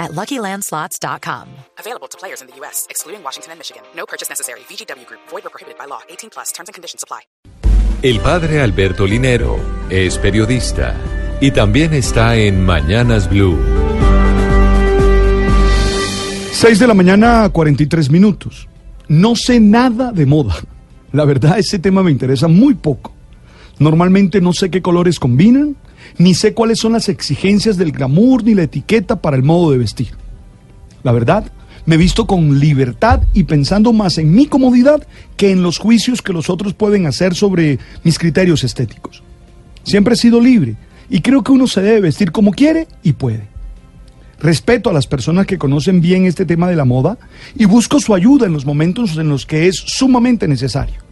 at LuckyLandSlots.com. Available to players in the U.S., excluding Washington and Michigan. No purchase necessary. VGW Group. Void or prohibited by law. 18 plus. Terms and conditions apply. El padre Alberto Linero es periodista y también está en Mañanas Blue. 6 de la mañana, 43 minutos. No sé nada de moda. La verdad, ese tema me interesa muy poco. Normalmente no sé qué colores combinan, ni sé cuáles son las exigencias del glamour ni la etiqueta para el modo de vestir. La verdad, me visto con libertad y pensando más en mi comodidad que en los juicios que los otros pueden hacer sobre mis criterios estéticos. Siempre he sido libre y creo que uno se debe vestir como quiere y puede. Respeto a las personas que conocen bien este tema de la moda y busco su ayuda en los momentos en los que es sumamente necesario.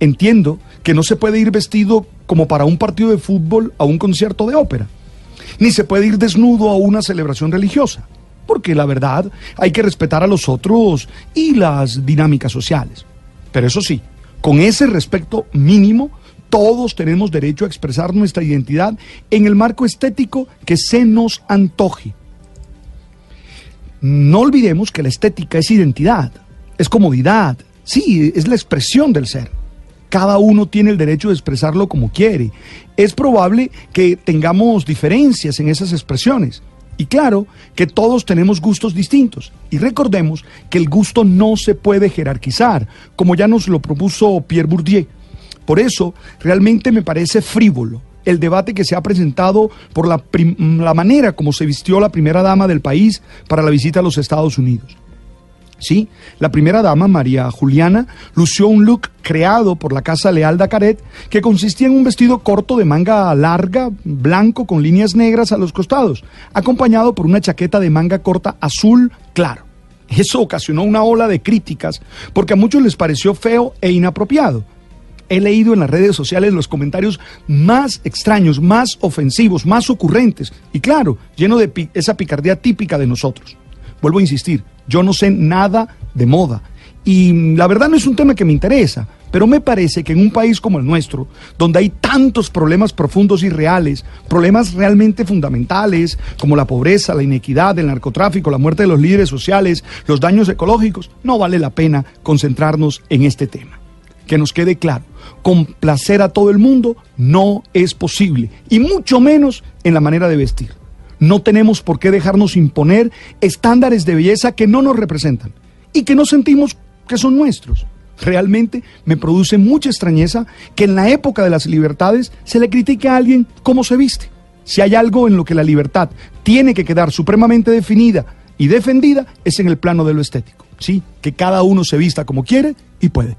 Entiendo que no se puede ir vestido como para un partido de fútbol a un concierto de ópera, ni se puede ir desnudo a una celebración religiosa, porque la verdad hay que respetar a los otros y las dinámicas sociales. Pero eso sí, con ese respeto mínimo, todos tenemos derecho a expresar nuestra identidad en el marco estético que se nos antoje. No olvidemos que la estética es identidad, es comodidad, sí, es la expresión del ser. Cada uno tiene el derecho de expresarlo como quiere. Es probable que tengamos diferencias en esas expresiones. Y claro que todos tenemos gustos distintos. Y recordemos que el gusto no se puede jerarquizar, como ya nos lo propuso Pierre Bourdieu. Por eso, realmente me parece frívolo el debate que se ha presentado por la, la, manera como se vistió la primera dama del país para la visita a los Estados Unidos. Sí, la primera dama, María Juliana, lució un look creado por la Casa Leal de Caret que consistía en un vestido corto de manga larga, blanco con líneas negras a los costados, acompañado por una chaqueta de manga corta azul claro. Eso ocasionó una ola de críticas porque a muchos les pareció feo e inapropiado. He leído en las redes sociales los comentarios más extraños, más ofensivos, más ocurrentes y claro, lleno de esa picardía típica de nosotros. Vuelvo a insistir, yo no sé nada de moda y la verdad no es un tema que me interesa, pero me parece que en un país como el nuestro, donde hay tantos problemas profundos y reales, problemas realmente fundamentales como la pobreza, la inequidad, el narcotráfico, la muerte de los líderes sociales, los daños ecológicos, no vale la pena concentrarnos en este tema. Que nos quede claro, complacer a todo el mundo no es posible, y mucho menos en la manera de vestir. No tenemos por qué dejarnos imponer estándares de belleza que no nos representan y que no sentimos que son nuestros. Realmente me produce mucha extrañeza que en la época de las libertades se le critique a alguien cómo se viste. Si hay algo en lo que la libertad tiene que quedar supremamente definida y defendida es en el plano de lo estético. Sí, que cada uno se vista como quiere y puede.